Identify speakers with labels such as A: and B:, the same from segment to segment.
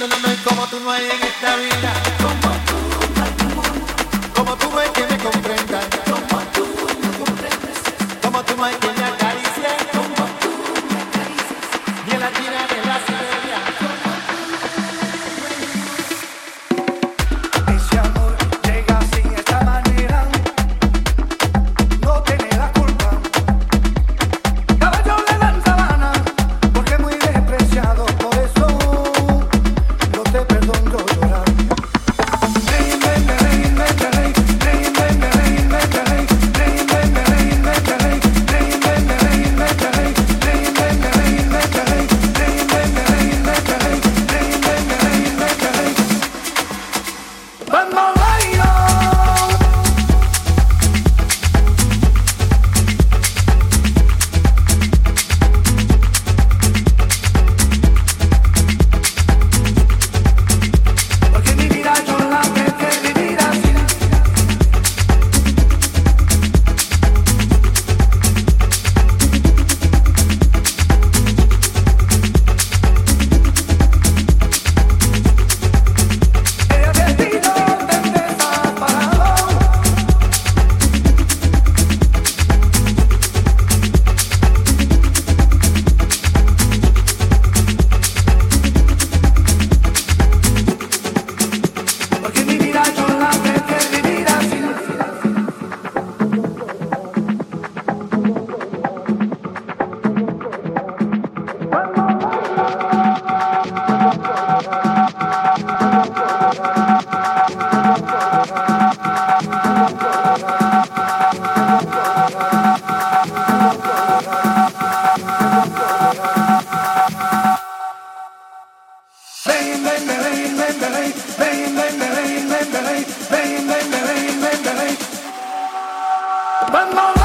A: no, no, no, como tú no hay en esta vida.
B: Vamos!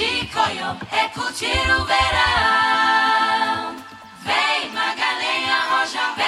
B: Chicoio
C: é curtir o verão. Vem, Magalhães, Roja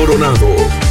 D: Coronado.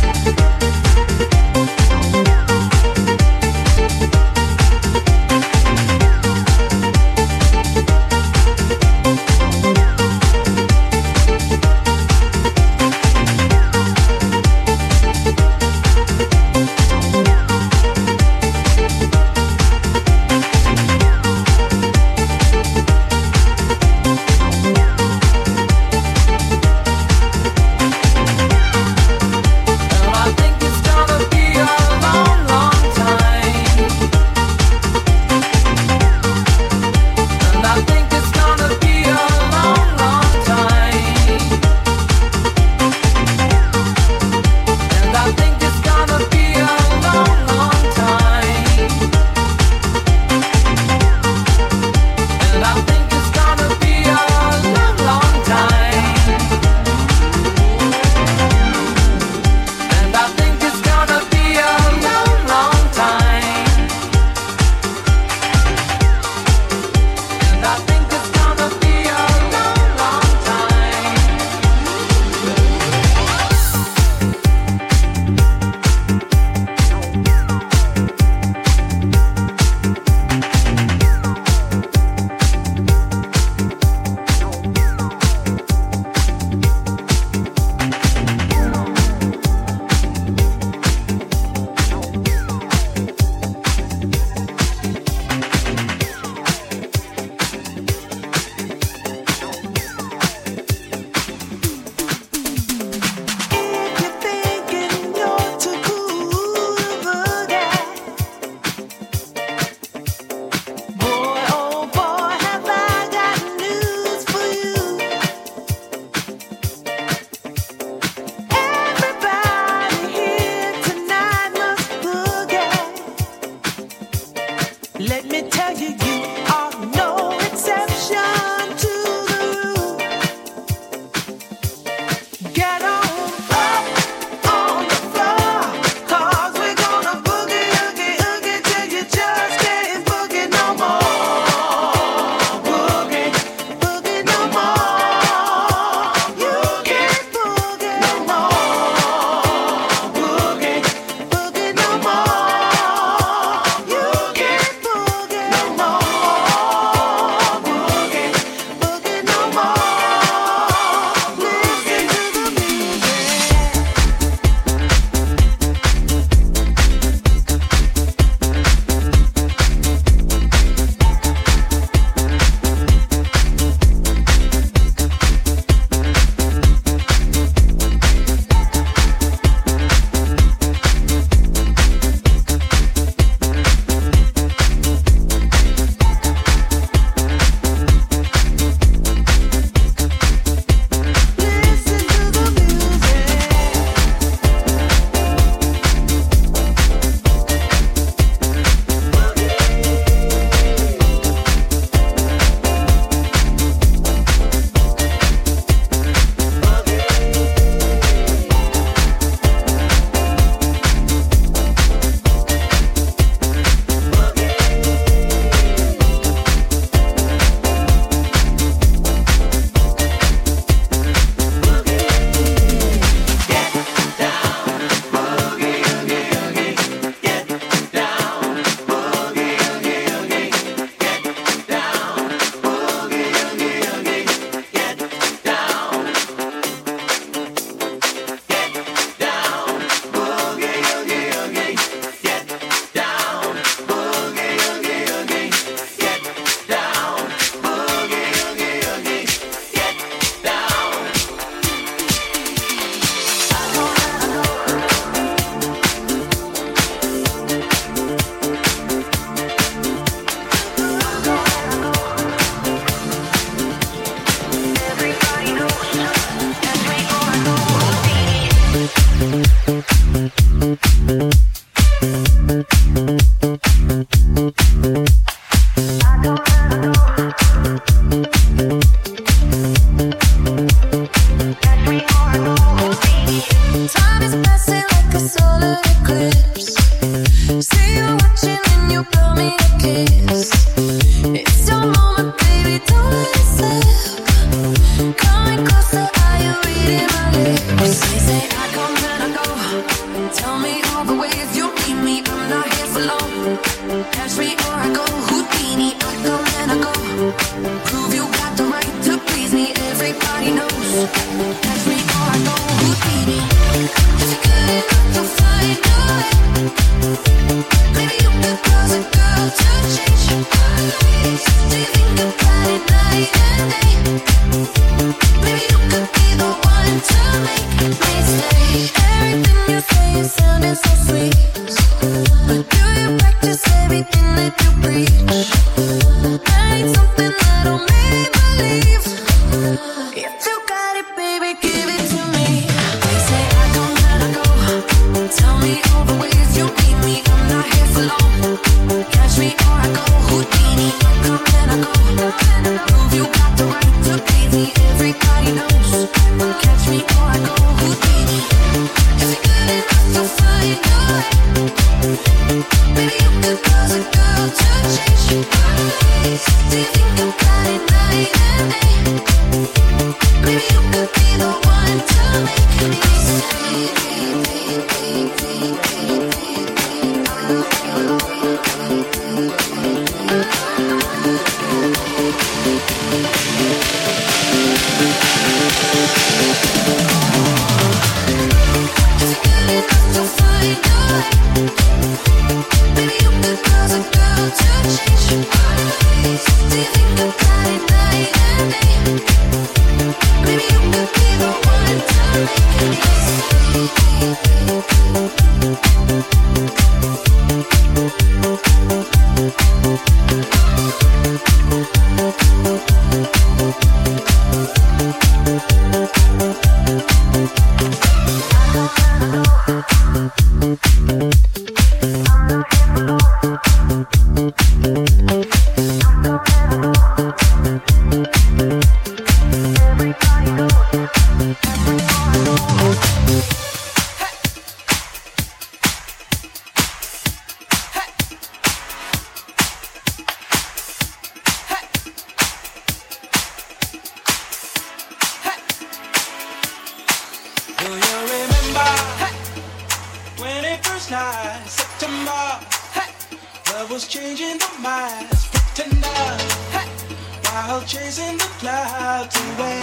D: Clouds away.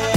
D: Our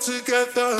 B: together.